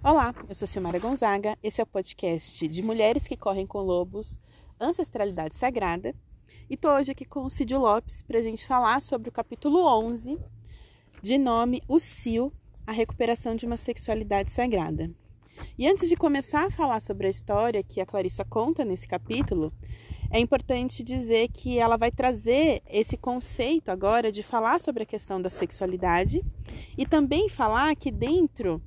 Olá, eu sou Silmara Gonzaga, esse é o podcast de Mulheres que Correm com Lobos, Ancestralidade Sagrada, e tô hoje aqui com o Cidio Lopes para a gente falar sobre o capítulo 11, de nome O Cio, a recuperação de uma sexualidade sagrada. E antes de começar a falar sobre a história que a Clarissa conta nesse capítulo, é importante dizer que ela vai trazer esse conceito agora de falar sobre a questão da sexualidade e também falar que dentro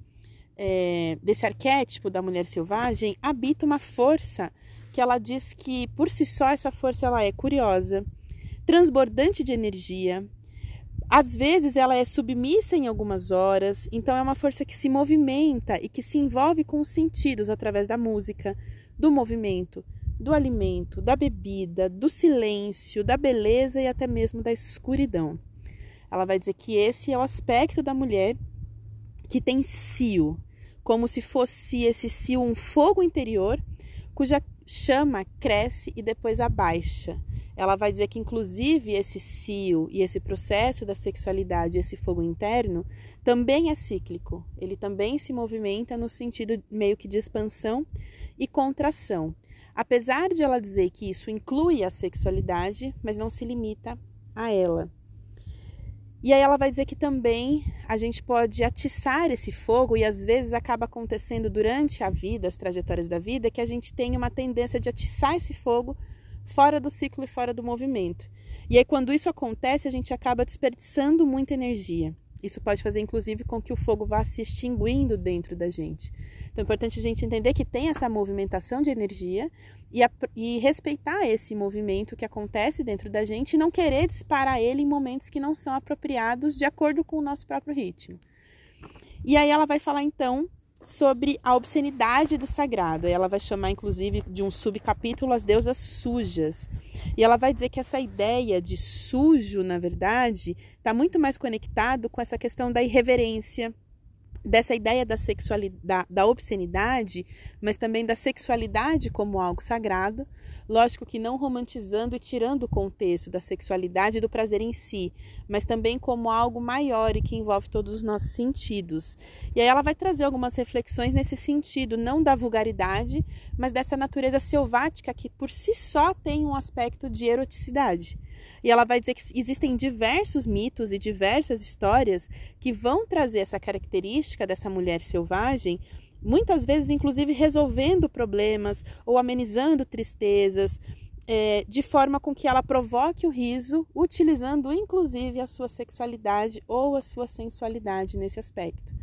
é, desse arquétipo da mulher selvagem habita uma força que ela diz que por si só essa força ela é curiosa, transbordante de energia. Às vezes ela é submissa em algumas horas, então é uma força que se movimenta e que se envolve com os sentidos através da música, do movimento, do alimento, da bebida, do silêncio, da beleza e até mesmo da escuridão. Ela vai dizer que esse é o aspecto da mulher que tem cio, como se fosse esse cio um fogo interior cuja chama cresce e depois abaixa. Ela vai dizer que, inclusive, esse cio e esse processo da sexualidade, esse fogo interno, também é cíclico. Ele também se movimenta no sentido meio que de expansão e contração. Apesar de ela dizer que isso inclui a sexualidade, mas não se limita a ela. E aí ela vai dizer que também a gente pode atiçar esse fogo e às vezes acaba acontecendo durante a vida, as trajetórias da vida, que a gente tem uma tendência de atiçar esse fogo fora do ciclo e fora do movimento. E aí quando isso acontece, a gente acaba desperdiçando muita energia. Isso pode fazer, inclusive, com que o fogo vá se extinguindo dentro da gente. Então é importante a gente entender que tem essa movimentação de energia e, a, e, respeitar esse movimento que acontece dentro da gente e não querer disparar ele em momentos que não são apropriados de acordo com o nosso próprio ritmo. E aí ela vai falar então sobre a obscenidade do sagrado. Ela vai chamar, inclusive, de um subcapítulo as deusas sujas. E ela vai dizer que essa ideia de sujo, na verdade, está muito mais conectado com essa questão da irreverência, dessa ideia da sexualidade, da obscenidade, mas também da sexualidade como algo sagrado, lógico que não romantizando e tirando o contexto da sexualidade e do prazer em si, mas também como algo maior e que envolve todos os nossos sentidos. E aí ela vai trazer algumas reflexões nesse sentido, não da vulgaridade, mas dessa natureza selvática que por si só tem um aspecto de eroticidade. E ela vai dizer que existem diversos mitos e diversas histórias que vão trazer essa característica dessa mulher selvagem, muitas vezes, inclusive, resolvendo problemas ou amenizando tristezas. É, de forma com que ela provoque o riso, utilizando inclusive a sua sexualidade ou a sua sensualidade nesse aspecto.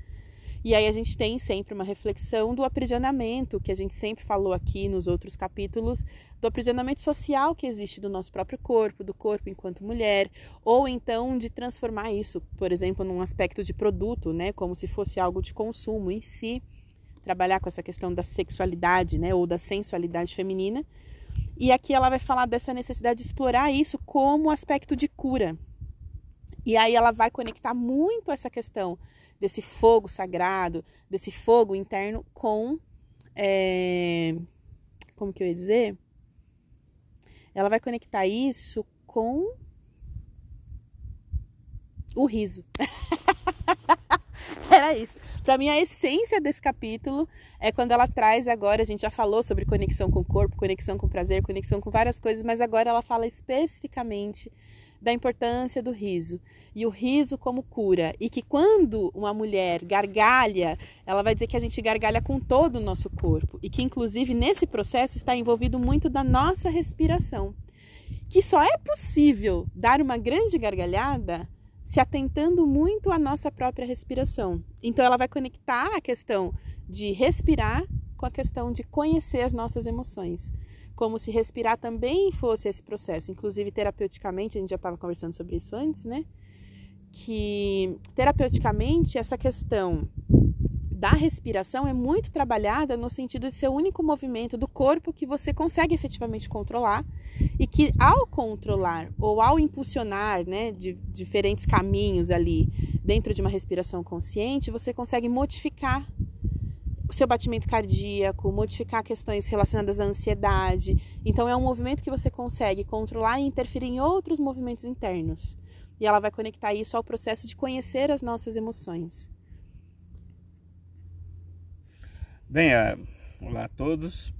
E aí a gente tem sempre uma reflexão do aprisionamento, que a gente sempre falou aqui nos outros capítulos, do aprisionamento social que existe do nosso próprio corpo, do corpo enquanto mulher, ou então de transformar isso, por exemplo, num aspecto de produto, né, como se fosse algo de consumo em si, trabalhar com essa questão da sexualidade, né, ou da sensualidade feminina. E aqui ela vai falar dessa necessidade de explorar isso como aspecto de cura. E aí ela vai conectar muito essa questão desse fogo sagrado, desse fogo interno com. É, como que eu ia dizer? Ela vai conectar isso com o riso. Era isso. Para mim, a essência desse capítulo é quando ela traz agora. A gente já falou sobre conexão com o corpo, conexão com o prazer, conexão com várias coisas, mas agora ela fala especificamente da importância do riso. E o riso como cura. E que quando uma mulher gargalha, ela vai dizer que a gente gargalha com todo o nosso corpo. E que inclusive nesse processo está envolvido muito da nossa respiração, que só é possível dar uma grande gargalhada se atentando muito à nossa própria respiração. Então ela vai conectar a questão de respirar com a questão de conhecer as nossas emoções como se respirar também fosse esse processo. Inclusive, terapeuticamente, a gente já estava conversando sobre isso antes, né? Que terapeuticamente essa questão da respiração é muito trabalhada no sentido de ser o único movimento do corpo que você consegue efetivamente controlar e que ao controlar ou ao impulsionar, né, de diferentes caminhos ali dentro de uma respiração consciente, você consegue modificar o seu batimento cardíaco, modificar questões relacionadas à ansiedade. Então, é um movimento que você consegue controlar e interferir em outros movimentos internos. E ela vai conectar isso ao processo de conhecer as nossas emoções. Bem, uh, olá a todos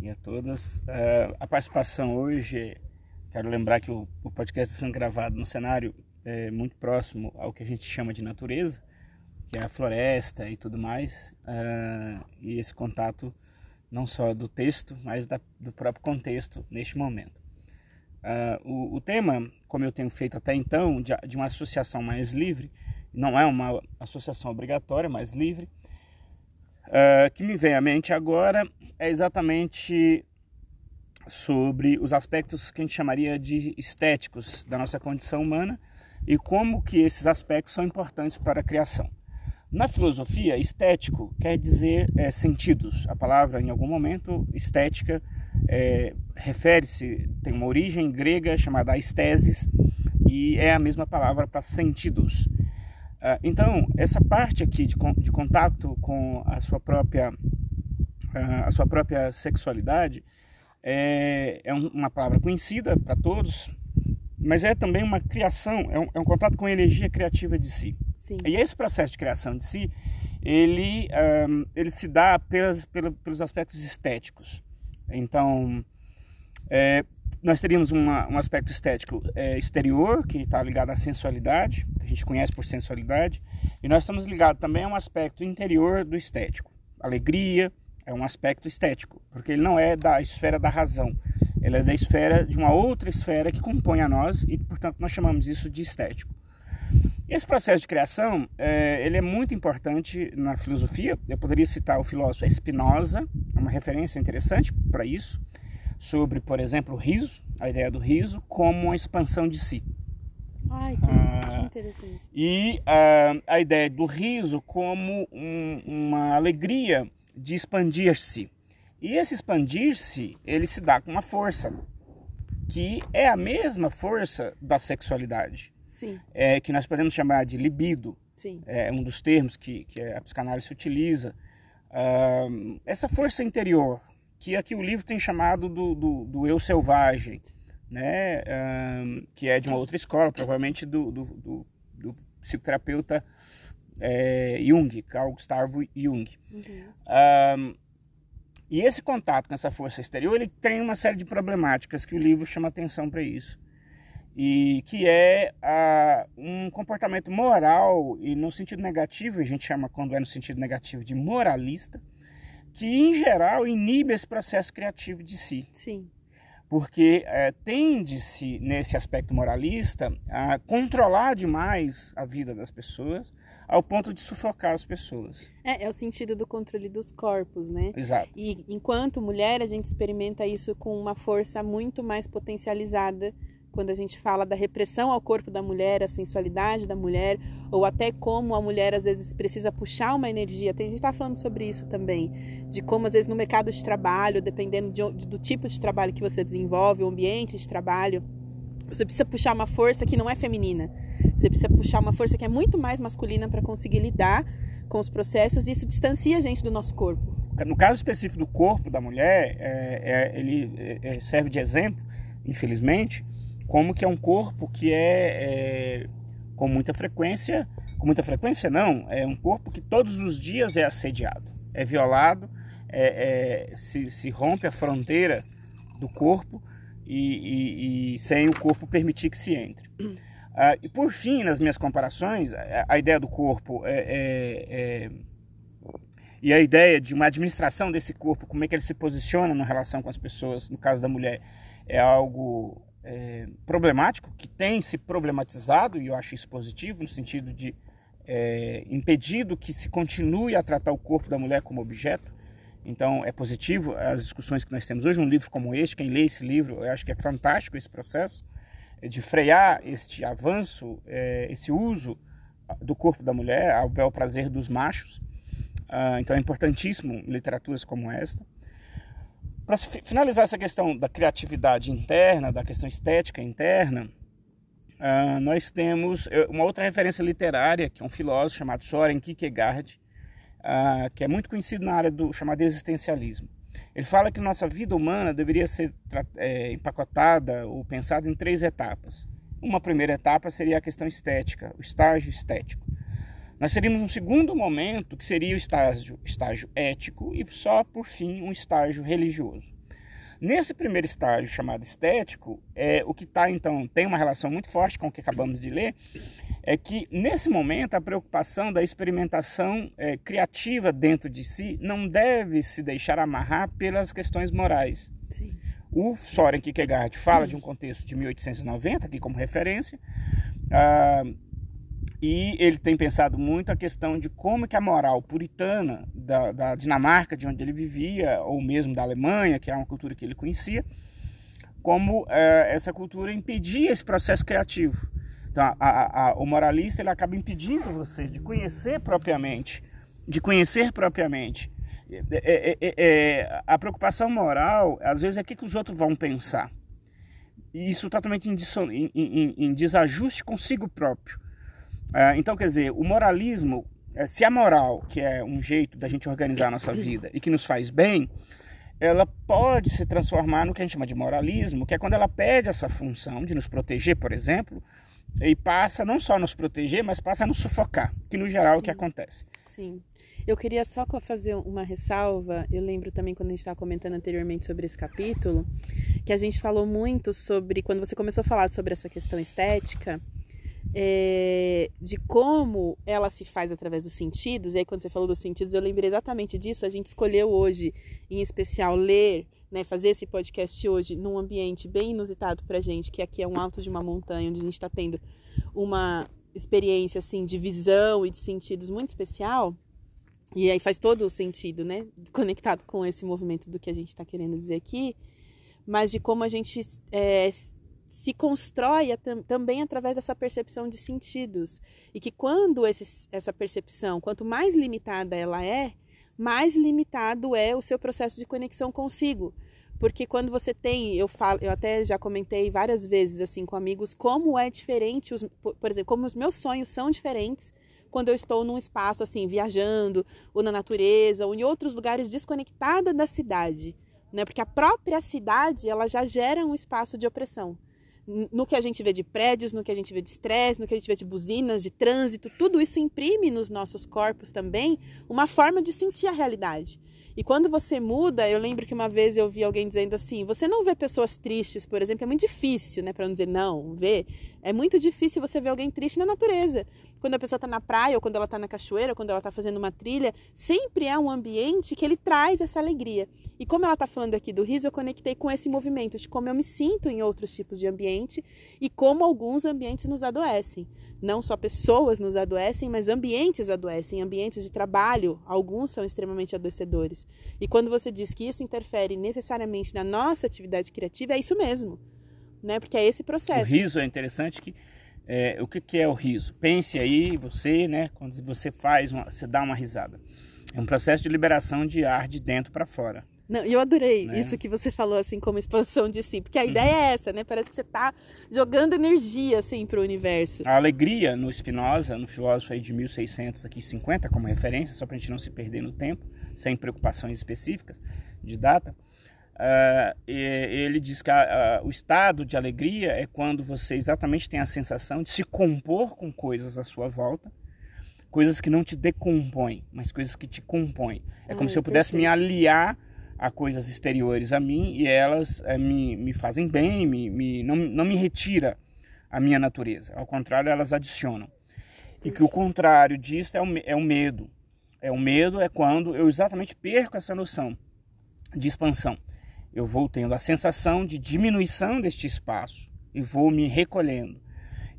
e a todas. Uh, a participação hoje, quero lembrar que o, o podcast está sendo gravado no cenário é, muito próximo ao que a gente chama de natureza, que é a floresta e tudo mais. Uh, e esse contato não só do texto, mas da, do próprio contexto neste momento. o, o, tema, como eu tenho feito até então, de, de uma associação mais livre, não é uma associação obrigatória, mas livre, uh, que me vem à mente agora é exatamente sobre os aspectos que a gente chamaria de estéticos da nossa condição humana e como que esses aspectos são importantes para a criação. Na filosofia, estético quer dizer é, sentidos. A palavra, em algum momento, estética é, refere-se, tem uma origem grega chamada estesis e é a mesma palavra para sentidos. Ah, então, essa parte aqui de, de contato com a sua própria, ah, a sua própria sexualidade é, é uma palavra conhecida para todos, mas é também uma criação, é um, é um, contato com a energia criativa de si. Sim. E esse processo de criação de si, ele, um, ele se dá pelas, pelos aspectos estéticos. Então, é, nós teríamos uma, um aspecto estético é, exterior, que está ligado à sensualidade, que a gente conhece por sensualidade, e nós estamos ligados também a um aspecto interior do estético. Alegria é um aspecto estético, porque ele não é da esfera da razão, ele é da esfera de uma outra esfera que compõe a nós e, portanto, nós chamamos isso de estético. Esse processo de criação, é, ele é muito importante na filosofia. Eu poderia citar o filósofo Spinoza, é uma referência interessante para isso sobre, por exemplo, o riso, a ideia do riso como uma expansão de si. Ai, que, ah, que interessante. E ah, a ideia do riso como um, uma alegria de expandir-se. E esse expandir-se, ele se dá com uma força, que é a mesma força da sexualidade. Sim. É, que nós podemos chamar de libido. Sim. É um dos termos que, que a psicanálise utiliza. Ah, essa força interior, que aqui o livro tem chamado do, do, do eu selvagem, né? Um, que é de uma outra escola, provavelmente do, do, do, do psicoterapeuta é, Jung, Carl Gustavo Jung. Uhum. Um, e esse contato com essa força exterior, ele tem uma série de problemáticas que o livro chama atenção para isso. E que é um comportamento moral, e no sentido negativo, a gente chama quando é no sentido negativo de moralista, que em geral inibe esse processo criativo de si. Sim. Porque é, tende-se, nesse aspecto moralista, a controlar demais a vida das pessoas, ao ponto de sufocar as pessoas. É, é o sentido do controle dos corpos, né? Exato. E enquanto mulher, a gente experimenta isso com uma força muito mais potencializada quando a gente fala da repressão ao corpo da mulher, a sensualidade da mulher, ou até como a mulher às vezes precisa puxar uma energia. Tem, gente está falando sobre isso também, de como às vezes no mercado de trabalho, dependendo de, do tipo de trabalho que você desenvolve, o ambiente de trabalho, você precisa puxar uma força que não é feminina. Você precisa puxar uma força que é muito mais masculina para conseguir lidar com os processos e isso distancia a gente do nosso corpo. No caso específico do corpo da mulher, é, é, ele é, serve de exemplo, infelizmente, como que é um corpo que é, é, com muita frequência, com muita frequência não, é um corpo que todos os dias é assediado, é violado, é, é se, se, rompe a fronteira do corpo e, e, e, sem o corpo permitir que se entre. Ah, e por fim, nas minhas comparações, a, a ideia do corpo é, é, é, e a ideia de uma administração desse corpo, como é que ele se posiciona na relação com as pessoas, no caso da mulher, é algo é, problemático, que tem se problematizado, e eu acho isso positivo, no sentido de é, impedido que se continue a tratar o corpo da mulher como objeto. Então é positivo as discussões que nós temos hoje, um livro como este, quem lê esse livro, eu acho que é fantástico esse processo é de frear este avanço, é, esse uso do corpo da mulher ao bel prazer dos machos. Ah, então é importantíssimo literaturas como esta. Para finalizar essa questão da criatividade interna, da questão estética interna, uh, nós temos eh, uma outra referência literária, que é um filósofo chamado Soren Kierkegaard, uh, que é muito conhecido na área do chamado existencialismo. Ele fala que nossa vida humana deveria ser é, empacotada ou pensada em três etapas. Uma primeira etapa seria a questão estética, o estágio estético. Nós teríamos um segundo momento que seria o estágio, estágio ético e só por fim um estágio religioso. Nesse primeiro estágio chamado estético, é, o que está então tem uma relação muito forte com o que acabamos de ler, é que nesse momento a preocupação da experimentação é, criativa dentro de si não deve se deixar amarrar pelas questões morais. Sim. O Soren Kierkegaard fala de um contexto de 1890 aqui como referência. Ah, e ele tem pensado muito a questão de como que a moral puritana da, da, Dinamarca, de onde ele vivia, ou mesmo da Alemanha, que é uma cultura que ele conhecia, como é, essa cultura impedia esse processo criativo. Então, a, a, o moralista ele acaba impedindo você de conhecer propriamente, de conhecer propriamente. É, é a preocupação moral, às vezes, é o que, que os outros vão pensar. E isso totalmente em, em, em, em desajuste consigo próprio. É, então, quer dizer, o moralismo, é, se a moral, que é um jeito da gente organizar a nossa vida e que nos faz bem, ela pode se transformar no que a gente chama de moralismo, que é quando ela pede essa função de nos proteger, por exemplo, e passa não só a nos proteger, mas passa a nos sufocar, que no geral Sim. é o que acontece. Sim. Eu queria só fazer uma ressalva. Eu lembro também quando a gente estava comentando anteriormente sobre esse capítulo, que a gente falou muito sobre, quando você começou a falar sobre essa questão estética, é, de como ela se faz através dos sentidos. E aí, quando você falou dos sentidos, eu lembrei exatamente disso. A gente escolheu hoje, em especial, ler, né, fazer esse podcast hoje num ambiente bem inusitado para gente, que aqui é um alto de uma montanha, onde a gente está tendo uma experiência assim de visão e de sentidos muito especial. E aí faz todo o sentido, né? Conectado com esse movimento do que a gente está querendo dizer aqui, mas de como a gente é, se constrói também através dessa percepção de sentidos. E que quando esse, essa percepção, quanto mais limitada ela é, mais limitado é o seu processo de conexão consigo. Porque quando você tem, eu falo, eu até já comentei várias vezes assim com amigos como é diferente, os, por exemplo, como os meus sonhos são diferentes quando eu estou num espaço assim, viajando, ou na natureza, ou em outros lugares desconectada da cidade, né? Porque a própria cidade, ela já gera um espaço de opressão no que a gente vê de prédios, no que a gente vê de estresse, no que a gente vê de buzinas, de trânsito, tudo isso imprime nos nossos corpos também uma forma de sentir a realidade. E quando você muda, eu lembro que uma vez eu vi alguém dizendo assim: você não vê pessoas tristes, por exemplo, é muito difícil, né? Para não dizer não, ver. É muito difícil você ver alguém triste na natureza. Quando a pessoa está na praia, ou quando ela está na cachoeira, ou quando ela está fazendo uma trilha, sempre é um ambiente que ele traz essa alegria. E como ela está falando aqui do riso, eu conectei com esse movimento de como eu me sinto em outros tipos de ambiente e como alguns ambientes nos adoecem. Não só pessoas nos adoecem, mas ambientes adoecem, ambientes de trabalho, alguns são extremamente adoecedores. E quando você diz que isso interfere necessariamente na nossa atividade criativa, é isso mesmo, né? Porque é esse processo. O riso é interessante que é, o que, que é o riso? Pense aí, você, né? Quando você faz, uma, você dá uma risada. É um processo de liberação de ar de dentro para fora. Não, eu adorei né? isso que você falou, assim, como expansão de si. Porque a ideia uhum. é essa, né? Parece que você está jogando energia, assim, para o universo. A alegria no Spinoza, no filósofo aí de 1600, aqui 50, como referência, só para a gente não se perder no tempo, sem preocupações específicas de data, uh, ele diz que a, a, o estado de alegria é quando você exatamente tem a sensação de se compor com coisas à sua volta, coisas que não te decompõem, mas coisas que te compõem. É como se eu pudesse perfeito. me aliar a coisas exteriores a mim e elas é, me, me fazem bem, me, me, não, não me retira a minha natureza. Ao contrário, elas adicionam. E que o contrário disso é o, é o medo. É o medo é quando eu exatamente perco essa noção de expansão. Eu vou tendo a sensação de diminuição deste espaço e vou me recolhendo.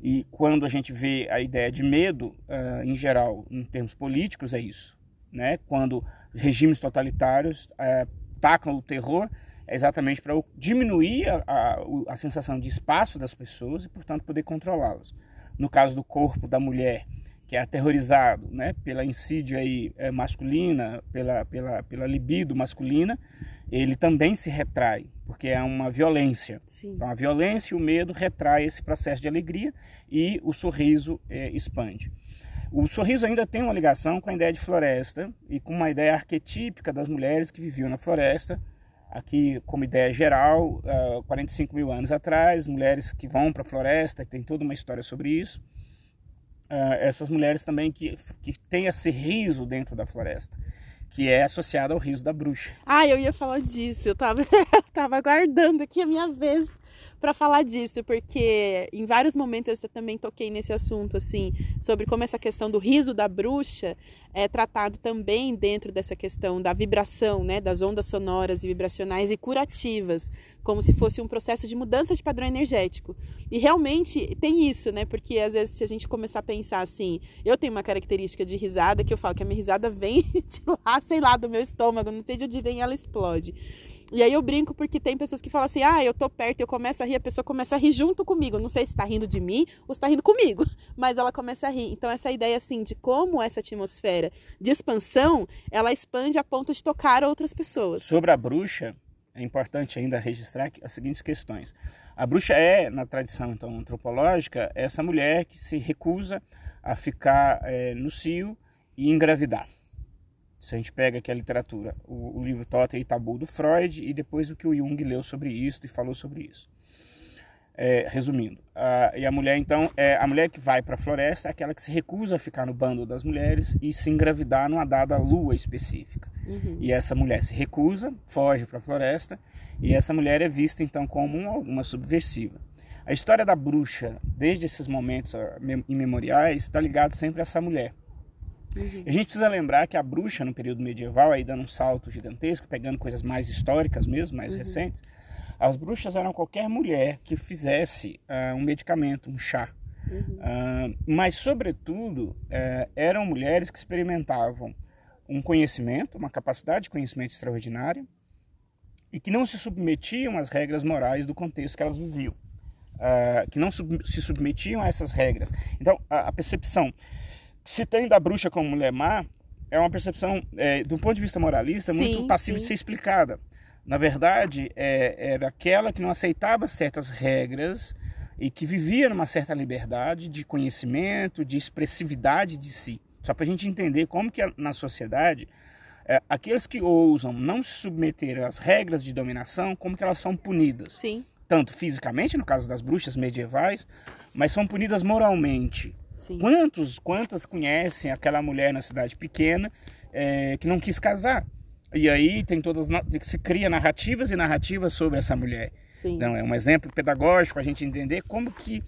E quando a gente vê a ideia de medo, uh, em geral, em termos políticos, é isso. Né? Quando regimes totalitários uh, tacam o terror, é exatamente para diminuir a, a, a sensação de espaço das pessoas e, portanto, poder controlá-las. No caso do corpo da mulher, que é aterrorizado né, pela insídia aí, é, masculina, pela, pela, pela libido masculina, ele também se retrai, porque é uma violência. Sim. Então, a violência e o medo retrai esse processo de alegria e o sorriso é, expande. O sorriso ainda tem uma ligação com a ideia de floresta e com uma ideia arquetípica das mulheres que viviam na floresta, aqui como ideia geral, uh, 45 mil anos atrás, mulheres que vão para a floresta, tem toda uma história sobre isso essas mulheres também que, que têm esse riso dentro da floresta, que é associado ao riso da bruxa. Ah, eu ia falar disso, eu tava, eu tava aguardando aqui a minha vez para falar disso, porque em vários momentos eu também toquei nesse assunto, assim, sobre como essa questão do riso da bruxa é tratado também dentro dessa questão da vibração, né, das ondas sonoras e vibracionais e curativas, como se fosse um processo de mudança de padrão energético. E realmente tem isso, né, porque às vezes se a gente começar a pensar assim, eu tenho uma característica de risada que eu falo que a minha risada vem de lá, sei lá, do meu estômago, não sei de onde vem, ela explode. E aí eu brinco porque tem pessoas que falam assim: ah, eu tô perto, eu começo a rir, a pessoa começa a rir junto comigo. Não sei se tá rindo de mim ou se tá rindo comigo, mas ela começa a rir. Então, essa ideia assim de como essa atmosfera de expansão ela expande a ponto de tocar outras pessoas. Sobre a bruxa, é importante ainda registrar as seguintes questões. A bruxa é, na tradição então antropológica, essa mulher que se recusa a ficar é, no cio e engravidar se a gente pega aqui a literatura, o, o livro Totem e Tabu do Freud e depois o que o Jung leu sobre isso e falou sobre isso. É, resumindo, a, e a mulher então é a mulher que vai para a floresta é aquela que se recusa a ficar no bando das mulheres e se engravidar numa dada lua específica. Uhum. E essa mulher se recusa, foge para a floresta e essa mulher é vista então como uma, uma subversiva. A história da bruxa, desde esses momentos imemoriais, está ligado sempre a essa mulher. Uhum. A gente precisa lembrar que a bruxa, no período medieval, aí dando um salto gigantesco, pegando coisas mais históricas mesmo, mais uhum. recentes, as bruxas eram qualquer mulher que fizesse uh, um medicamento, um chá. Uhum. Uh, mas, sobretudo, uh, eram mulheres que experimentavam um conhecimento, uma capacidade de conhecimento extraordinária e que não se submetiam às regras morais do contexto que elas viviam. Uh, que não sub se submetiam a essas regras. Então, a, a percepção se tem da bruxa como mulher má, é uma percepção, é, do ponto de vista moralista, sim, muito passiva de ser explicada. Na verdade, é, era aquela que não aceitava certas regras e que vivia numa certa liberdade de conhecimento, de expressividade de si. Só para a gente entender como que na sociedade, é, aqueles que ousam não se submeter às regras de dominação, como que elas são punidas. Sim. Tanto fisicamente, no caso das bruxas medievais, mas são punidas moralmente. Sim. Quantos, quantas conhecem aquela mulher na cidade pequena é, que não quis casar? E aí tem todas se cria narrativas e narrativas sobre essa mulher. Sim. Então é um exemplo pedagógico para a gente entender como que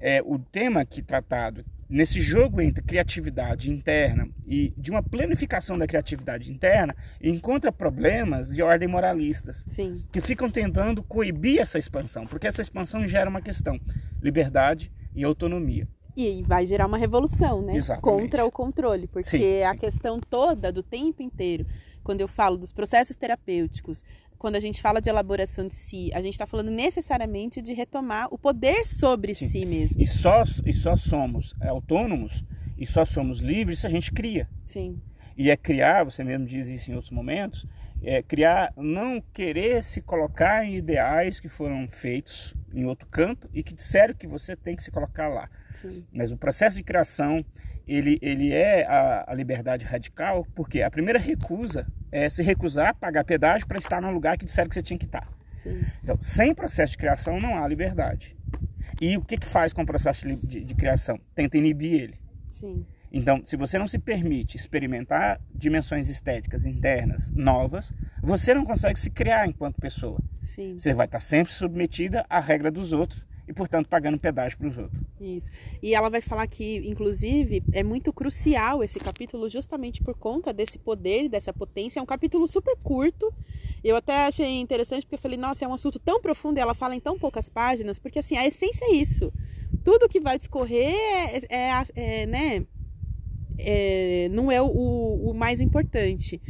é, o tema que tratado nesse jogo entre criatividade interna e de uma planificação da criatividade interna encontra problemas de ordem moralistas Sim. que ficam tentando coibir essa expansão, porque essa expansão gera uma questão: liberdade e autonomia. E vai gerar uma revolução, né? Exatamente. Contra o controle. Porque sim, a sim. questão toda do tempo inteiro, quando eu falo dos processos terapêuticos, quando a gente fala de elaboração de si, a gente está falando necessariamente de retomar o poder sobre sim. si mesmo. E só, e só somos autônomos e só somos livres se a gente cria. Sim. E é criar, você mesmo diz isso em outros momentos, é criar, não querer se colocar em ideais que foram feitos em outro canto e que disseram que você tem que se colocar lá. Mas o processo de criação, ele, ele é a, a, liberdade radical, porque a primeira recusa é se recusar a pagar pedágio para estar no lugar que disseram que você tinha que estar. Sim. Então, sem processo de criação não há liberdade. E o que, que faz com o processo de, de, de criação? Tenta inibir ele. Sim. Então, se você não se permite experimentar dimensões estéticas internas novas, você não consegue se criar enquanto pessoa. Sim. Você vai estar sempre submetida à regra dos outros e, portanto, pagando pedágio para os outros. Isso. E ela vai falar que, inclusive, é muito crucial esse capítulo justamente por conta desse poder, dessa potência. É um capítulo super curto. Eu até achei interessante porque eu falei, nossa, é um assunto tão profundo e ela fala em tão poucas páginas, porque assim, a essência é isso. Tudo que vai discorrer é, é, é né? É, não é o, o mais importante.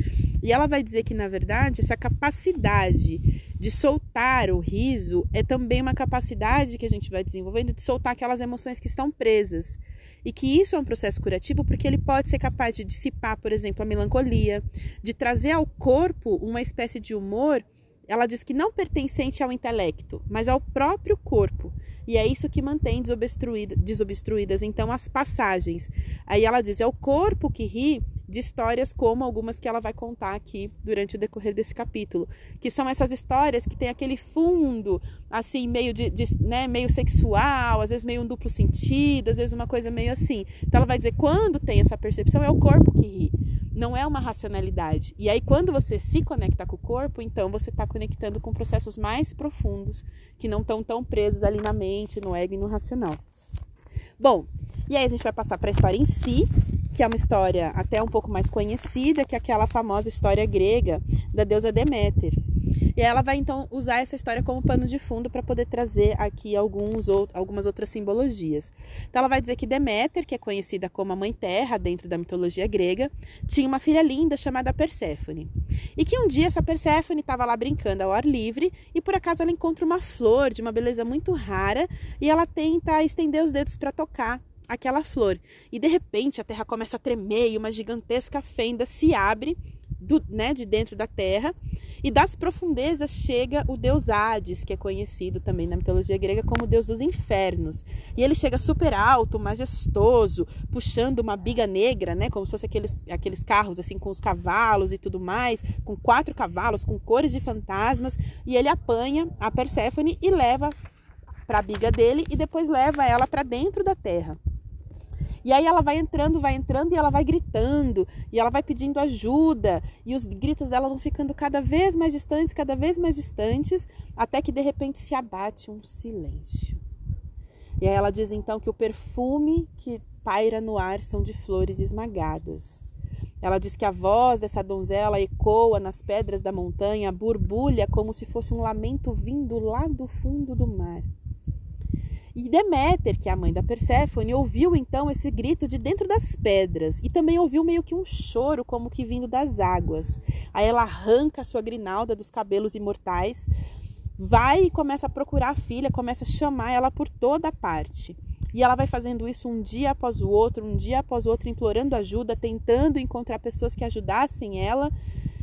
E ela vai dizer que, na verdade, essa capacidade de soltar o riso é também uma capacidade que a gente vai desenvolvendo de soltar aquelas emoções que estão presas. E que isso é um processo curativo porque ele pode ser capaz de dissipar, por exemplo, a melancolia, de trazer ao corpo uma espécie de humor ela diz que não pertencente ao intelecto, mas ao próprio corpo. E é isso que mantém desobstruída, desobstruídas então as passagens. Aí ela diz: é o corpo que ri de histórias como algumas que ela vai contar aqui durante o decorrer desse capítulo, que são essas histórias que tem aquele fundo assim meio de, de né, meio sexual, às vezes meio um duplo sentido, às vezes uma coisa meio assim. Então ela vai dizer quando tem essa percepção é o corpo que ri, não é uma racionalidade. E aí quando você se conecta com o corpo, então você está conectando com processos mais profundos que não estão tão presos ali na mente, no ego e no racional. Bom, e aí a gente vai passar para a história em si, que é uma história até um pouco mais conhecida, que é aquela famosa história grega da deusa Deméter. E ela vai então usar essa história como pano de fundo para poder trazer aqui alguns outros, algumas outras simbologias. Então ela vai dizer que Deméter, que é conhecida como a mãe terra dentro da mitologia grega, tinha uma filha linda chamada Perséfone. E que um dia essa Perséfone estava lá brincando ao ar livre e por acaso ela encontra uma flor de uma beleza muito rara e ela tenta estender os dedos para tocar aquela flor. E de repente a terra começa a tremer e uma gigantesca fenda se abre do, né, de dentro da terra. E das profundezas chega o deus Hades, que é conhecido também na mitologia grega como deus dos infernos. E ele chega super alto, majestoso, puxando uma biga negra, né, como se fosse aqueles, aqueles carros assim com os cavalos e tudo mais, com quatro cavalos, com cores de fantasmas. E ele apanha a Perséfone e leva para a biga dele e depois leva ela para dentro da terra. E aí ela vai entrando, vai entrando e ela vai gritando, e ela vai pedindo ajuda, e os gritos dela vão ficando cada vez mais distantes, cada vez mais distantes, até que de repente se abate um silêncio. E aí ela diz então que o perfume que paira no ar são de flores esmagadas. Ela diz que a voz dessa donzela ecoa nas pedras da montanha, borbulha como se fosse um lamento vindo lá do fundo do mar. E Deméter, que é a mãe da Perséfone, ouviu então esse grito de dentro das pedras e também ouviu meio que um choro como que vindo das águas. Aí ela arranca a sua grinalda dos cabelos imortais, vai e começa a procurar a filha, começa a chamar ela por toda parte. E ela vai fazendo isso um dia após o outro, um dia após o outro, implorando ajuda, tentando encontrar pessoas que ajudassem ela.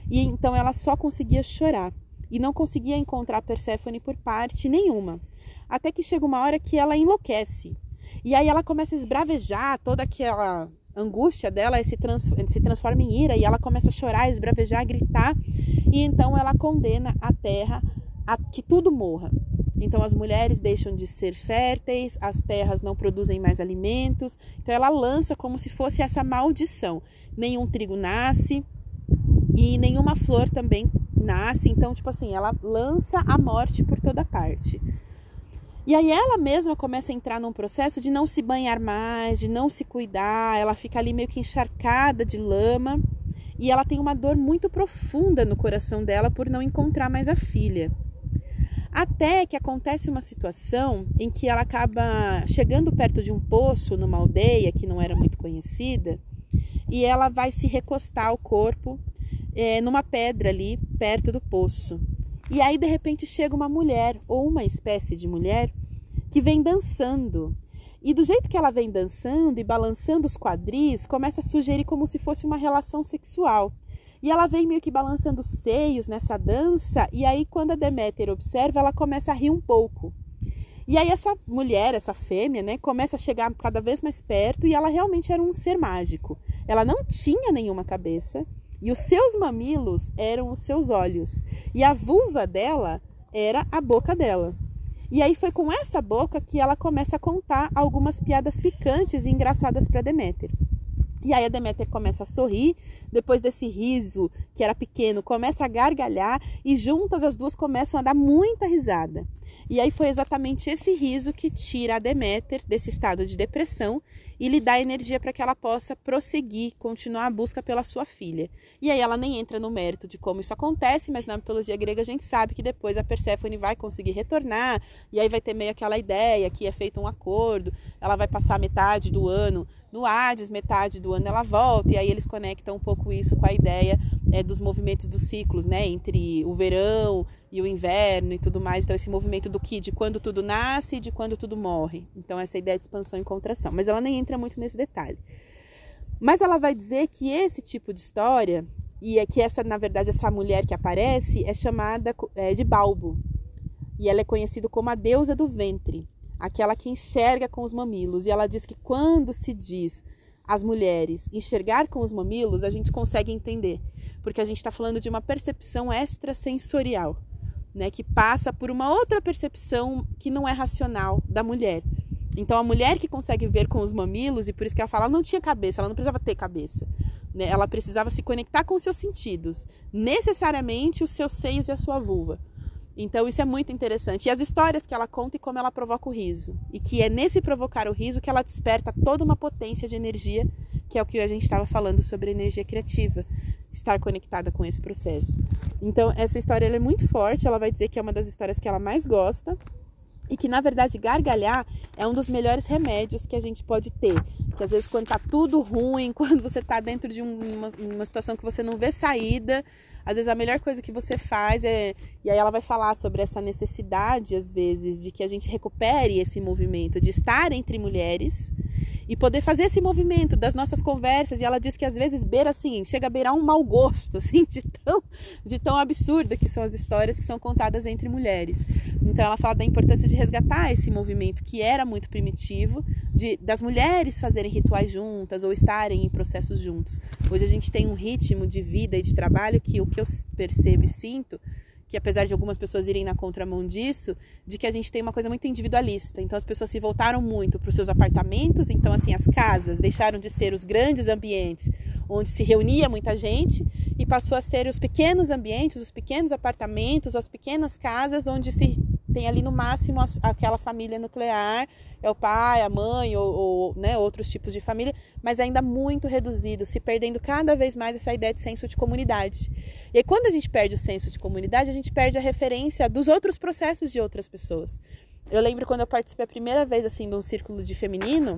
E então ela só conseguia chorar e não conseguia encontrar Perséfone por parte nenhuma até que chega uma hora que ela enlouquece. E aí ela começa a esbravejar toda aquela angústia dela se, trans, se transforma em ira e ela começa a chorar, esbravejar, gritar. E então ela condena a terra a que tudo morra. Então as mulheres deixam de ser férteis, as terras não produzem mais alimentos. Então ela lança como se fosse essa maldição. Nenhum trigo nasce e nenhuma flor também nasce. Então, tipo assim, ela lança a morte por toda parte. E aí ela mesma começa a entrar num processo de não se banhar mais, de não se cuidar, ela fica ali meio que encharcada de lama e ela tem uma dor muito profunda no coração dela por não encontrar mais a filha. Até que acontece uma situação em que ela acaba chegando perto de um poço numa aldeia que não era muito conhecida e ela vai se recostar o corpo é, numa pedra ali perto do poço. E aí, de repente, chega uma mulher, ou uma espécie de mulher, que vem dançando. E do jeito que ela vem dançando e balançando os quadris, começa a sugerir como se fosse uma relação sexual. E ela vem meio que balançando os seios nessa dança, e aí, quando a Deméter observa, ela começa a rir um pouco. E aí, essa mulher, essa fêmea, né, começa a chegar cada vez mais perto, e ela realmente era um ser mágico. Ela não tinha nenhuma cabeça, e os seus mamilos eram os seus olhos. E a vulva dela era a boca dela. E aí foi com essa boca que ela começa a contar algumas piadas picantes e engraçadas para Deméter. E aí a Deméter começa a sorrir, depois desse riso, que era pequeno, começa a gargalhar e juntas as duas começam a dar muita risada. E aí foi exatamente esse riso que tira a Deméter desse estado de depressão e lhe dá energia para que ela possa prosseguir, continuar a busca pela sua filha. E aí ela nem entra no mérito de como isso acontece, mas na mitologia grega a gente sabe que depois a Perséfone vai conseguir retornar, e aí vai ter meio aquela ideia que é feito um acordo, ela vai passar metade do ano no Hades, metade do ano ela volta, e aí eles conectam um pouco isso com a ideia é, dos movimentos dos ciclos, né, entre o verão e o inverno e tudo mais. Então, esse movimento do que de quando tudo nasce e de quando tudo morre. Então, essa ideia de expansão e contração. Mas ela nem entra muito nesse detalhe. Mas ela vai dizer que esse tipo de história, e é que essa, na verdade, essa mulher que aparece é chamada é, de Balbo. E ela é conhecida como a deusa do ventre, aquela que enxerga com os mamilos. E ela diz que quando se diz as mulheres enxergar com os mamilos, a gente consegue entender, porque a gente está falando de uma percepção extrasensorial, né, que passa por uma outra percepção que não é racional da mulher. Então a mulher que consegue ver com os mamilos, e por isso que ela fala, ela não tinha cabeça, ela não precisava ter cabeça. Né? Ela precisava se conectar com os seus sentidos, necessariamente os seus seios e a sua vulva. Então isso é muito interessante. E as histórias que ela conta e como ela provoca o riso. E que é nesse provocar o riso que ela desperta toda uma potência de energia, que é o que a gente estava falando sobre energia criativa, estar conectada com esse processo. Então essa história é muito forte, ela vai dizer que é uma das histórias que ela mais gosta e que na verdade gargalhar é um dos melhores remédios que a gente pode ter. Que às vezes quando tá tudo ruim, quando você tá dentro de uma, uma situação que você não vê saída, às vezes a melhor coisa que você faz é. E aí ela vai falar sobre essa necessidade, às vezes, de que a gente recupere esse movimento de estar entre mulheres e poder fazer esse movimento das nossas conversas. E ela diz que às vezes beira assim, chega a beirar um mau gosto, assim, de tão, de tão absurda que são as histórias que são contadas entre mulheres. Então ela fala da importância de resgatar esse movimento que era muito primitivo, de, das mulheres fazerem rituais juntas ou estarem em processos juntos. Hoje a gente tem um ritmo de vida e de trabalho que o que eu percebo e sinto que apesar de algumas pessoas irem na contramão disso, de que a gente tem uma coisa muito individualista. Então as pessoas se voltaram muito para os seus apartamentos, então assim as casas deixaram de ser os grandes ambientes onde se reunia muita gente e passou a ser os pequenos ambientes, os pequenos apartamentos, as pequenas casas onde se tem ali no máximo aquela família nuclear, é o pai, a mãe ou, ou né, outros tipos de família, mas ainda muito reduzido, se perdendo cada vez mais essa ideia de senso de comunidade. E aí, quando a gente perde o senso de comunidade, a gente perde a referência dos outros processos de outras pessoas. Eu lembro quando eu participei a primeira vez assim de um círculo de feminino,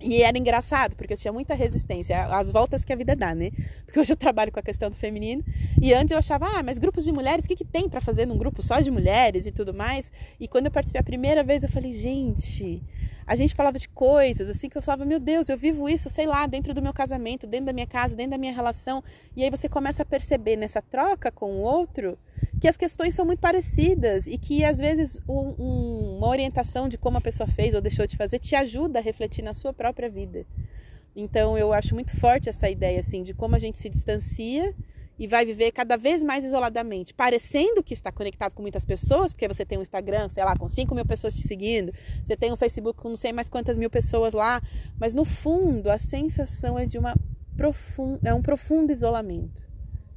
e era engraçado, porque eu tinha muita resistência, as voltas que a vida dá, né? Porque hoje eu trabalho com a questão do feminino. E antes eu achava, ah, mas grupos de mulheres, o que, que tem para fazer num grupo só de mulheres e tudo mais? E quando eu participei a primeira vez, eu falei, gente, a gente falava de coisas assim que eu falava, meu Deus, eu vivo isso, sei lá, dentro do meu casamento, dentro da minha casa, dentro da minha relação. E aí você começa a perceber nessa troca com o outro que as questões são muito parecidas e que às vezes um, um, uma orientação de como a pessoa fez ou deixou de fazer te ajuda a refletir na sua própria vida. Então eu acho muito forte essa ideia assim de como a gente se distancia e vai viver cada vez mais isoladamente, parecendo que está conectado com muitas pessoas, porque você tem um Instagram, sei lá, com 5 mil pessoas te seguindo, você tem um Facebook com não sei mais quantas mil pessoas lá, mas no fundo a sensação é de uma profund... é um profundo isolamento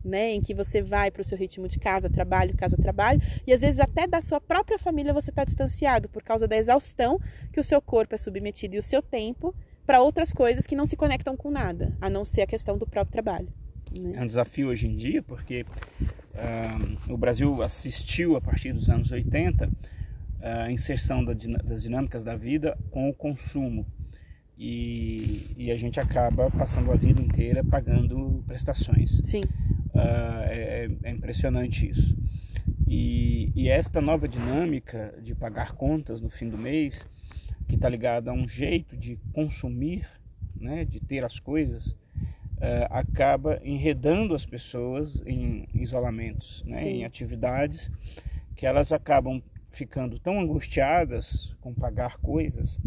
né, em que você vai para o seu ritmo de casa, trabalho, casa, trabalho, e às vezes até da sua própria família você está distanciado por causa da exaustão que o seu corpo é submetido e o seu tempo para outras coisas que não se conectam com nada, a não ser a questão do próprio trabalho. Né? É um desafio hoje em dia, porque uh, o Brasil assistiu a partir dos anos 80 a inserção da, das dinâmicas da vida com o consumo. E, e, a gente acaba passando a vida inteira pagando prestações. Sim. Uh, é, é, impressionante isso. E, e, esta nova dinâmica de pagar contas no fim do mês, que está ligada a um jeito de consumir, né, de ter as coisas, uh, acaba enredando as pessoas em isolamentos, né, em atividades que elas acabam ficando tão angustiadas com pagar coisas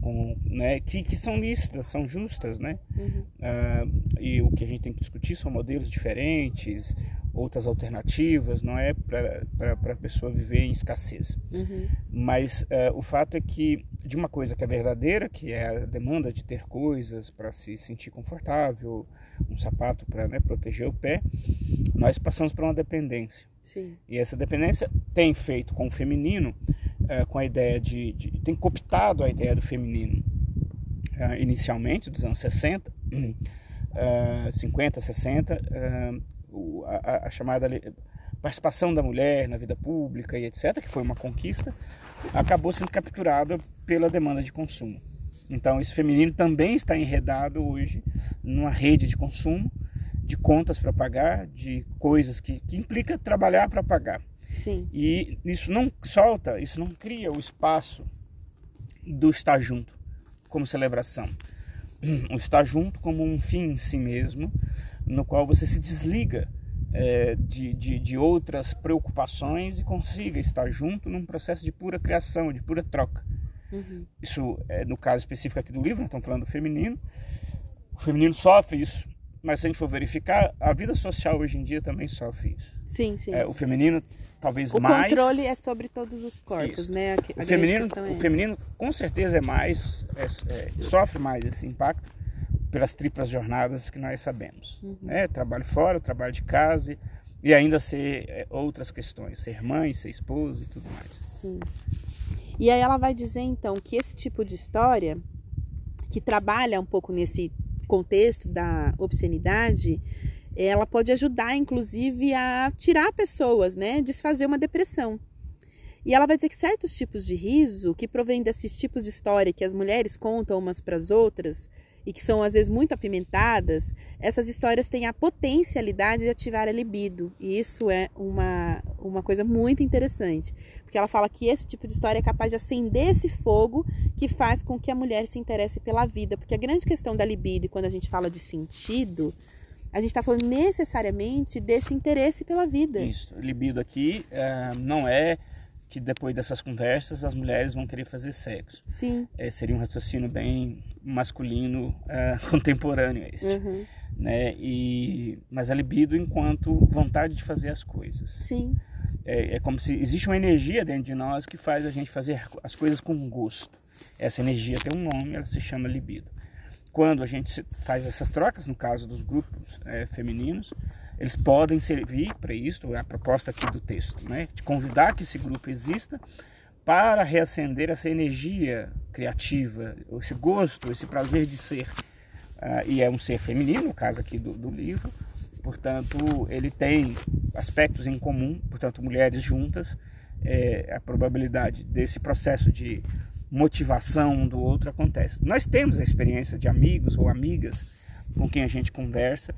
com, né, que, que são lícitas, são justas, né? Uhum. Uh, e o que a gente tem que discutir são modelos diferentes, outras alternativas, não é para a pessoa viver em escassez. Uhum. Mas uh, o fato é que de uma coisa que é verdadeira, que é a demanda de ter coisas para se sentir confortável, um sapato para né, proteger o pé, nós passamos para uma dependência. Sim. E essa dependência tem feito com o feminino é, com a ideia de, de, tem cooptado a ideia do feminino é, inicialmente dos anos 60 é, 50 60 a, a, chamada participação da mulher na vida pública e etc que foi uma conquista acabou sendo capturada pela demanda de consumo. Então esse feminino também está enredado hoje numa rede de consumo de contas para pagar de coisas que, que implica trabalhar para pagar Sim. E isso não solta, isso não cria o espaço do estar junto como celebração. O estar junto como um fim em si mesmo, no qual você se desliga é, de, de, de, outras preocupações e consiga estar junto num processo de pura criação, de pura troca. Uhum. Isso é no caso específico aqui do livro, nós estamos falando do feminino, o feminino sofre isso, mas se a gente for verificar, a vida social hoje em dia também sofre isso. Sim, sim. É, o feminino talvez o mais. O controle é sobre todos os corpos, isso. né? A, a o feminino, é o feminino com certeza é mais, é, é, sofre mais esse impacto pelas triplas jornadas que nós sabemos. Uhum. Né? Trabalho fora, trabalho de casa e ainda ser é, outras questões, ser mãe, ser esposa e tudo mais. Sim. E aí ela vai dizer então que esse tipo de história que trabalha um pouco nesse contexto da obscenidade, ela pode ajudar, inclusive, a tirar pessoas, né? Desfazer uma depressão. E ela vai dizer que certos tipos de riso, que provém desses tipos de história que as mulheres contam umas para as outras, e que são às vezes muito apimentadas, essas histórias têm a potencialidade de ativar a libido. E isso é uma, uma coisa muito interessante, porque ela fala que esse tipo de história é capaz de acender esse fogo que faz com que a mulher se interesse pela vida. Porque a grande questão da libido, quando a gente fala de sentido, a gente está falando necessariamente desse interesse pela vida. Isso, libido aqui uh, não é que depois dessas conversas as mulheres vão querer fazer sexo. Sim. É, seria um raciocínio bem masculino uh, contemporâneo este, uhum. né? E mas a libido enquanto vontade de fazer as coisas. Sim. É, é como se existe uma energia dentro de nós que faz a gente fazer as coisas com gosto. Essa energia tem um nome, ela se chama libido. Quando a gente faz essas trocas, no caso dos grupos é, femininos, eles podem servir para isso, é a proposta aqui do texto, né? de convidar que esse grupo exista para reacender essa energia criativa, esse gosto, esse prazer de ser. Uh, e é um ser feminino, no caso aqui do, do livro, portanto, ele tem aspectos em comum, portanto, mulheres juntas, é, a probabilidade desse processo de motivação um do outro acontece. Nós temos a experiência de amigos ou amigas com quem a gente conversa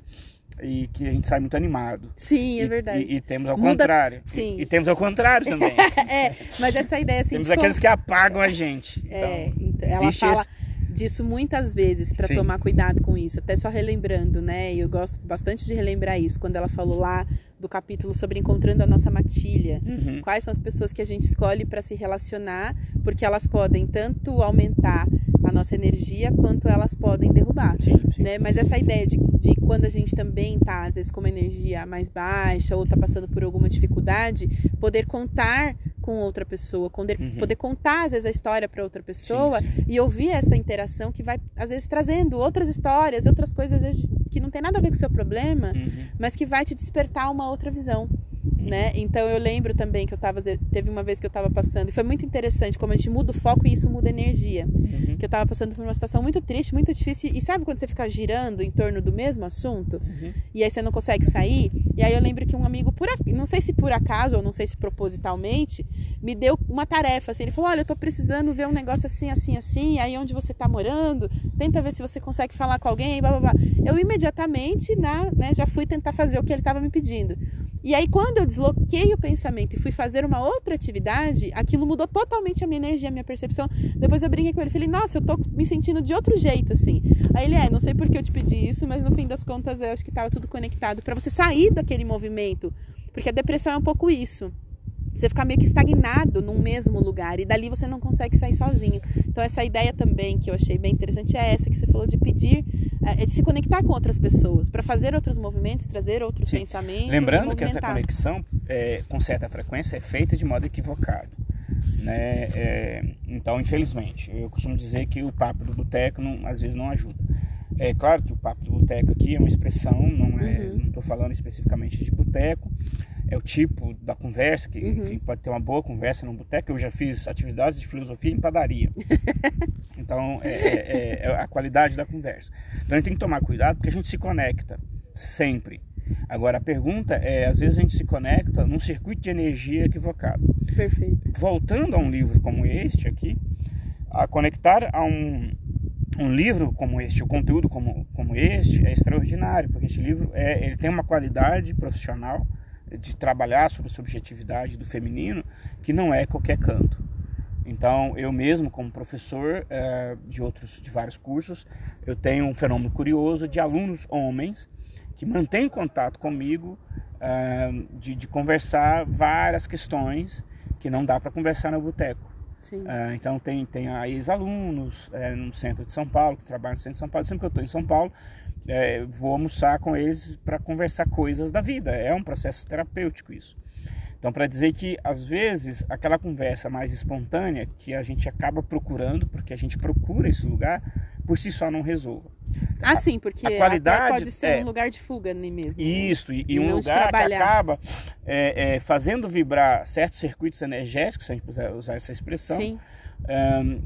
e que a gente sai muito animado. Sim, é verdade. E, e temos ao Muda... contrário. Sim. E, e, temos ao contrário também. é, mas essa ideia assim. Temos aqueles como... que apagam a gente. É, então, ela fala esse... disso muitas vezes para tomar cuidado com isso. Até só relembrando, né? Eu gosto bastante de relembrar isso quando ela falou lá do capítulo sobre encontrando a nossa matilha. Uhum. Quais são as pessoas que a gente escolhe para se relacionar, porque elas podem tanto aumentar a nossa energia quanto elas podem derrubar. Sim, sim. Né? Mas essa ideia de, de quando a gente também está, às vezes, com uma energia mais baixa ou está passando por alguma dificuldade, poder contar com outra pessoa, poder, uhum. poder contar, às vezes, a história para outra pessoa sim, e ouvir essa interação que vai, às vezes, trazendo outras histórias, outras coisas, às vezes, que não tem nada a ver com o seu problema, uhum. mas que vai te despertar uma outra visão né? Então eu lembro também que eu tava teve uma vez que eu estava passando e foi muito interessante como a gente muda o foco e isso muda a energia. Uhum. Que eu estava passando por uma situação muito triste, muito difícil e sabe quando você fica girando em torno do mesmo assunto uhum. e aí você não consegue sair? E aí eu lembro que um amigo por não sei se por acaso ou não sei se propositalmente, me deu uma tarefa assim, ele falou: "Olha, eu tô precisando ver um negócio assim, assim, assim, aí onde você tá morando, tenta ver se você consegue falar com alguém, blá, blá, blá. Eu imediatamente, na, né, já fui tentar fazer o que ele estava me pedindo. E aí, quando eu desloquei o pensamento e fui fazer uma outra atividade, aquilo mudou totalmente a minha energia, a minha percepção. Depois eu brinquei com ele e falei, nossa, eu tô me sentindo de outro jeito, assim. Aí ele, é, não sei por que eu te pedi isso, mas no fim das contas eu acho que tava tudo conectado para você sair daquele movimento. Porque a depressão é um pouco isso. Você ficar meio que estagnado num mesmo lugar e dali você não consegue sair sozinho. Então essa ideia também que eu achei bem interessante é essa que você falou de pedir, é, é de se conectar com outras pessoas para fazer outros movimentos, trazer outros Sim. pensamentos. Lembrando que essa conexão é, com certa frequência é feita de modo equivocado. Né? É, então, infelizmente, eu costumo dizer que o papo do boteco não, às vezes não ajuda. É claro que o papo do boteco aqui é uma expressão, não é, uhum. não estou falando especificamente de boteco, é o tipo da conversa, que uhum. enfim, pode ter uma boa conversa no boteco. Eu já fiz atividades de filosofia em padaria. então, é, é, é, é, a qualidade da conversa. Então, a gente tem que tomar cuidado porque a gente se conecta sempre. Agora, a pergunta é: às vezes a gente se conecta num circuito de energia equivocado. Perfeito. Voltando a um livro como este aqui, a conectar a um, um livro como este, o conteúdo como, como este, é extraordinário, porque este livro é, ele tem uma qualidade profissional de trabalhar sobre a subjetividade do feminino que não é qualquer canto. Então, eu mesmo, como professor é, de outros, de vários cursos, eu tenho um fenômeno curioso de alunos homens que mantêm contato comigo, é, de, de conversar várias questões que não dá para conversar no boteco. Uh, então tem, tem ex-alunos é, no centro de São Paulo, que trabalham no centro de São Paulo. Sempre que eu estou em São Paulo, é, vou almoçar com eles para conversar coisas da vida. É um processo terapêutico isso. Então, para dizer que às vezes aquela conversa mais espontânea que a gente acaba procurando, porque a gente procura esse lugar, por si só não resolva. Ah, sim, porque a qualidade pode ser é, um lugar de fuga nem mesmo. Né? Isso, e, e um lugar que acaba é, é, fazendo vibrar certos circuitos energéticos, se a gente puder usar essa expressão,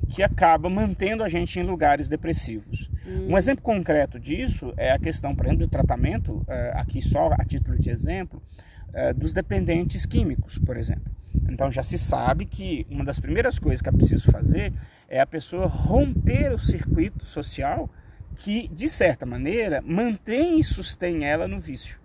que acaba mantendo a gente em lugares depressivos. Hum. Um exemplo concreto disso é a questão, por exemplo, do tratamento, uh, aqui só a título de exemplo, uh, dos dependentes químicos, por exemplo. Então já se sabe que uma das primeiras coisas que é preciso fazer é a pessoa romper o circuito social que, de certa maneira, mantém e sustém ela no vício.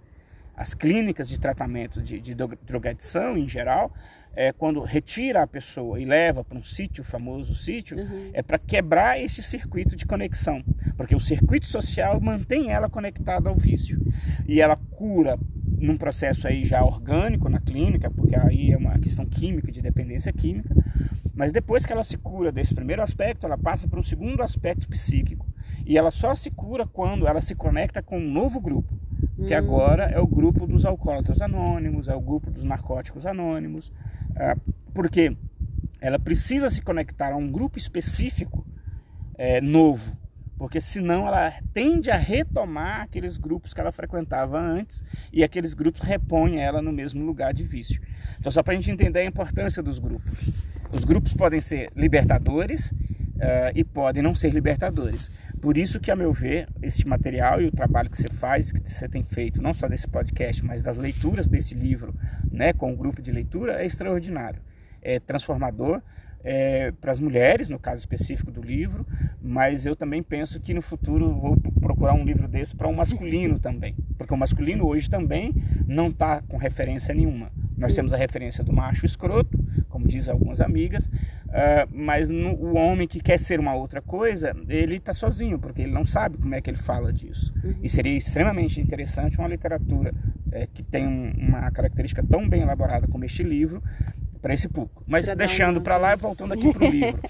As clínicas de tratamento de, de drogadição, em geral, é, quando retira a pessoa e leva para um sítio, o famoso sítio, uhum. é para quebrar esse circuito de conexão. Porque o circuito social mantém ela conectada ao vício. E ela cura num processo aí já orgânico na clínica, porque aí é uma questão química, de dependência química. Mas depois que ela se cura desse primeiro aspecto, ela passa para um segundo aspecto psíquico. E ela só se cura quando ela se conecta com um novo grupo, que hum. agora é o grupo dos alcoólatras anônimos, é o grupo dos narcóticos anônimos. É, porque ela precisa se conectar a um grupo específico é, novo, porque senão ela tende a retomar aqueles grupos que ela frequentava antes e aqueles grupos repõem ela no mesmo lugar de vício. Então, só para a gente entender a importância dos grupos. Os grupos podem ser libertadores uh, e podem não ser libertadores. Por isso que, a meu ver, este material e o trabalho que você faz, que você tem feito, não só desse podcast, mas das leituras desse livro, né, com o grupo de leitura, é extraordinário. É transformador é, para as mulheres, no caso específico do livro, mas eu também penso que no futuro vou procurar um livro desse para o um masculino também, porque o masculino hoje também não está com referência nenhuma. Nós temos a referência do macho escroto, como dizem algumas amigas, uh, mas no, o homem que quer ser uma outra coisa, ele está sozinho, porque ele não sabe como é que ele fala disso. Uhum. E seria extremamente interessante uma literatura é, que tem um, uma característica tão bem elaborada como este livro, para esse público. Mas pra deixando para lá e voltando aqui para o livro.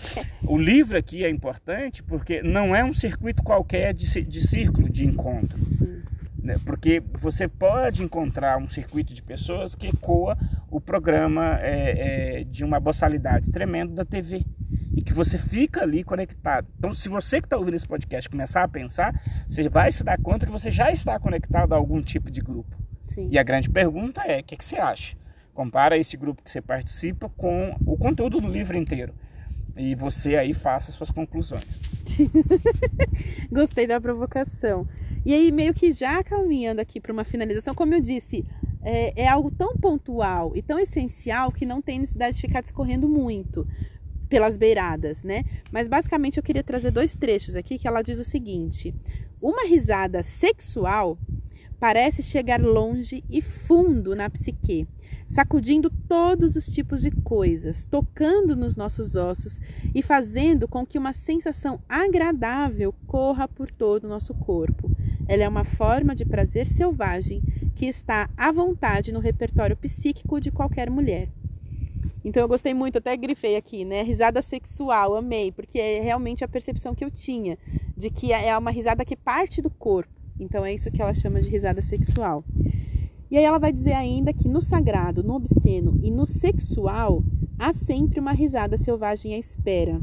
o livro aqui é importante porque não é um circuito qualquer de, de círculo de encontro. Né? Porque você pode encontrar um circuito de pessoas que ecoa o programa é, é, de uma boçalidade tremenda da TV e que você fica ali conectado. Então, se você que está ouvindo esse podcast começar a pensar, você vai se dar conta que você já está conectado a algum tipo de grupo. Sim. E a grande pergunta é: o que, que você acha? Compara esse grupo que você participa com o conteúdo do livro inteiro. E você aí faça suas conclusões. Gostei da provocação. E aí, meio que já caminhando aqui para uma finalização, como eu disse, é, é, algo tão pontual e tão essencial que não tem necessidade de ficar discorrendo muito pelas beiradas, né? Mas basicamente eu queria trazer dois trechos aqui que ela diz o seguinte: uma risada sexual parece chegar longe e fundo na psique, sacudindo todos os tipos de coisas, tocando nos nossos ossos e fazendo com que uma sensação agradável corra por todo o nosso corpo. Ela é uma forma de prazer selvagem que está à vontade no repertório psíquico de qualquer mulher. Então eu gostei muito, até grifei aqui, né? Risada sexual, amei, porque é realmente a percepção que eu tinha de que é uma risada que parte do corpo. Então é isso que ela chama de risada sexual. E aí ela vai dizer ainda que no sagrado, no obsceno e no sexual há sempre uma risada selvagem à espera.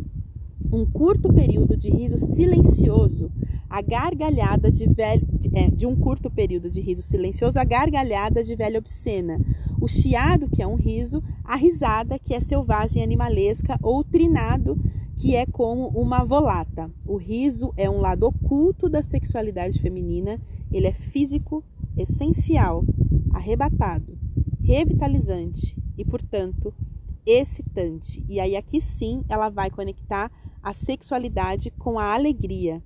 Um curto período de riso silencioso, a gargalhada de velho de, é, de um curto período de riso silencioso, a gargalhada de velha obscena, o chiado que é um riso, a risada que é selvagem animalesca ou trinado que é como uma volata. O riso é um lado oculto da sexualidade feminina, ele é físico, essencial, arrebatado, revitalizante e, portanto, excitante. E aí aqui sim ela vai conectar a sexualidade com a alegria.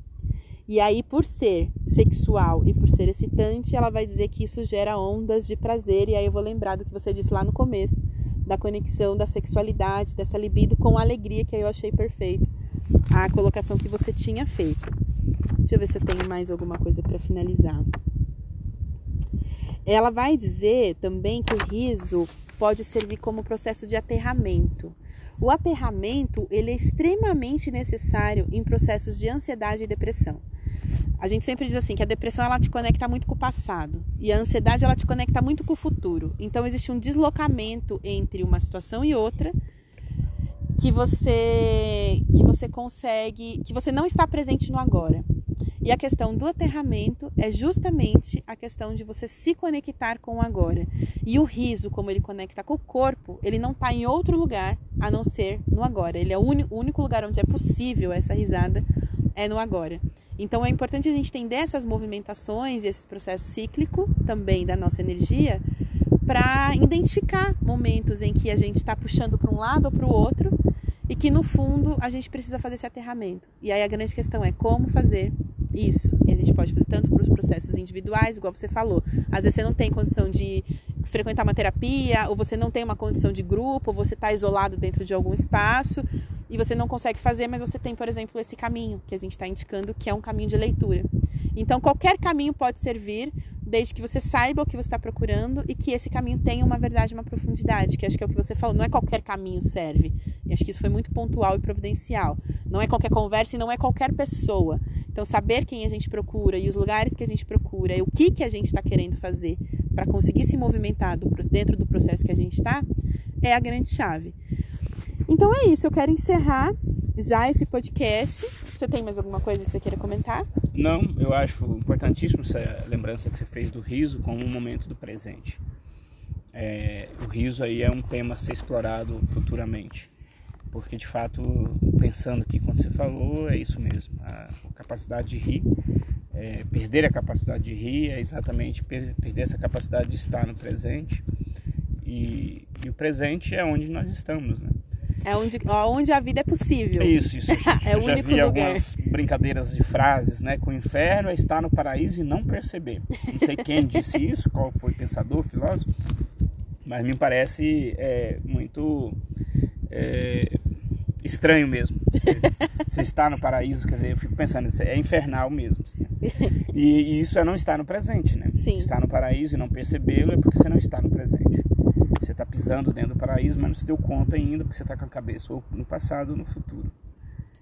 E aí, por ser sexual e por ser excitante, ela vai dizer que isso gera ondas de prazer. E aí eu vou lembrar do que você disse lá no começo, da conexão da sexualidade, dessa libido com a alegria, que aí eu achei perfeito a colocação que você tinha feito. Deixa eu ver se eu tenho mais alguma coisa para finalizar. Ela vai dizer também que o riso pode servir como processo de aterramento. O aterramento ele é extremamente necessário em processos de ansiedade e depressão. A gente sempre diz assim que a depressão ela te conecta muito com o passado e a ansiedade ela te conecta muito com o futuro. Então existe um deslocamento entre uma situação e outra que você que você consegue, que você não está presente no agora. E a questão do aterramento é justamente a questão de você se conectar com o agora. E o riso, como ele conecta com o corpo, ele não está em outro lugar a não ser no agora. Ele é o único lugar onde é possível essa risada é no agora. Então é importante a gente entender essas movimentações e esse processo cíclico também da nossa energia para identificar momentos em que a gente está puxando para um lado ou para o outro e que no fundo a gente precisa fazer esse aterramento. E aí a grande questão é como fazer isso. E a gente pode fazer tanto para os processos individuais, igual você falou. Às vezes você não tem condição de frequentar uma terapia, ou você não tem uma condição de grupo, ou você está isolado dentro de algum espaço e você não consegue fazer, mas você tem, por exemplo, esse caminho que a gente está indicando, que é um caminho de leitura. Então, qualquer caminho pode servir, desde que você saiba o que você está procurando e que esse caminho tenha uma verdade, uma profundidade, que acho que é o que você falou. Não é qualquer caminho serve. E acho que isso foi muito pontual e providencial. Não é qualquer conversa e não é qualquer pessoa. Então, saber quem a gente procura e os lugares que a gente procura e o que, que a gente está querendo fazer para conseguir se movimentar dentro do processo que a gente está é a grande chave. Então é isso, eu quero encerrar já esse podcast. Você tem mais alguma coisa que você queira comentar? Não, eu acho importantíssimo essa lembrança que você fez do riso como um momento do presente. É, o riso aí é um tema a ser explorado futuramente. Porque de fato, pensando aqui quando você falou, é isso mesmo. A, capacidade de rir, é, perder a capacidade de rir é exatamente perder essa capacidade de estar no presente. E, e o presente é onde nós estamos, né? É onde, onde a vida é possível. Isso, isso. é eu o já único vi lugar. algumas brincadeiras de frases, né? Que o inferno é estar no paraíso e não perceber. Não sei quem disse isso, qual foi o pensador, filósofo, mas me parece é, muito é, estranho mesmo. Você, você está no paraíso, quer dizer, eu fico pensando, é infernal mesmo. Assim, e, e, isso é não estar no presente, né? Sim. Estar no paraíso e não percebê-lo é porque você não está no presente. Você está pisando dentro do paraíso, mas não se deu conta ainda porque você está com a cabeça ou no passado ou no futuro.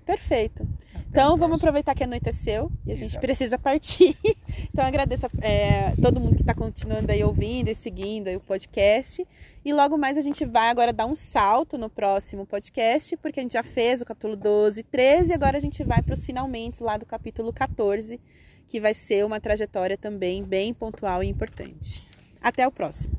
Perfeito. Até então vamos aproveitar que anoiteceu e a Exato. gente precisa partir. Então agradeço é, todo mundo que está continuando aí ouvindo e seguindo aí o podcast. E logo mais a gente vai agora dar um salto no próximo podcast, porque a gente já fez o capítulo 12 e 13, e agora a gente vai para os finalmente lá do capítulo 14, que vai ser uma trajetória também bem pontual e importante. Até o próximo.